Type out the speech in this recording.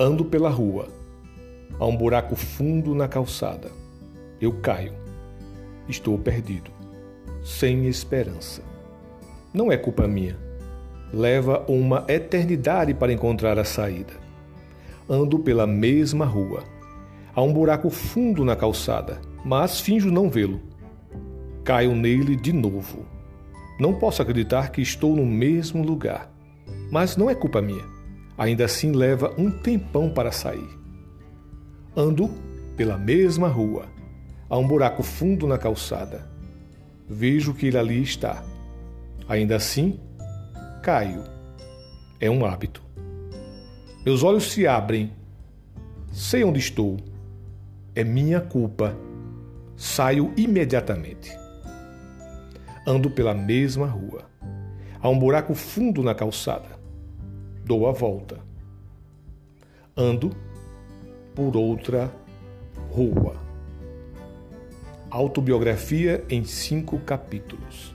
Ando pela rua. Há um buraco fundo na calçada. Eu caio. Estou perdido. Sem esperança. Não é culpa minha. Leva uma eternidade para encontrar a saída. Ando pela mesma rua. Há um buraco fundo na calçada, mas finjo não vê-lo. Caio nele de novo. Não posso acreditar que estou no mesmo lugar. Mas não é culpa minha. Ainda assim leva um tempão para sair. Ando pela mesma rua. Há um buraco fundo na calçada. Vejo que ele ali está. Ainda assim, caio. É um hábito. Meus olhos se abrem. Sei onde estou. É minha culpa. Saio imediatamente. Ando pela mesma rua. Há um buraco fundo na calçada. Dou a volta. Ando por outra rua. Autobiografia em cinco capítulos.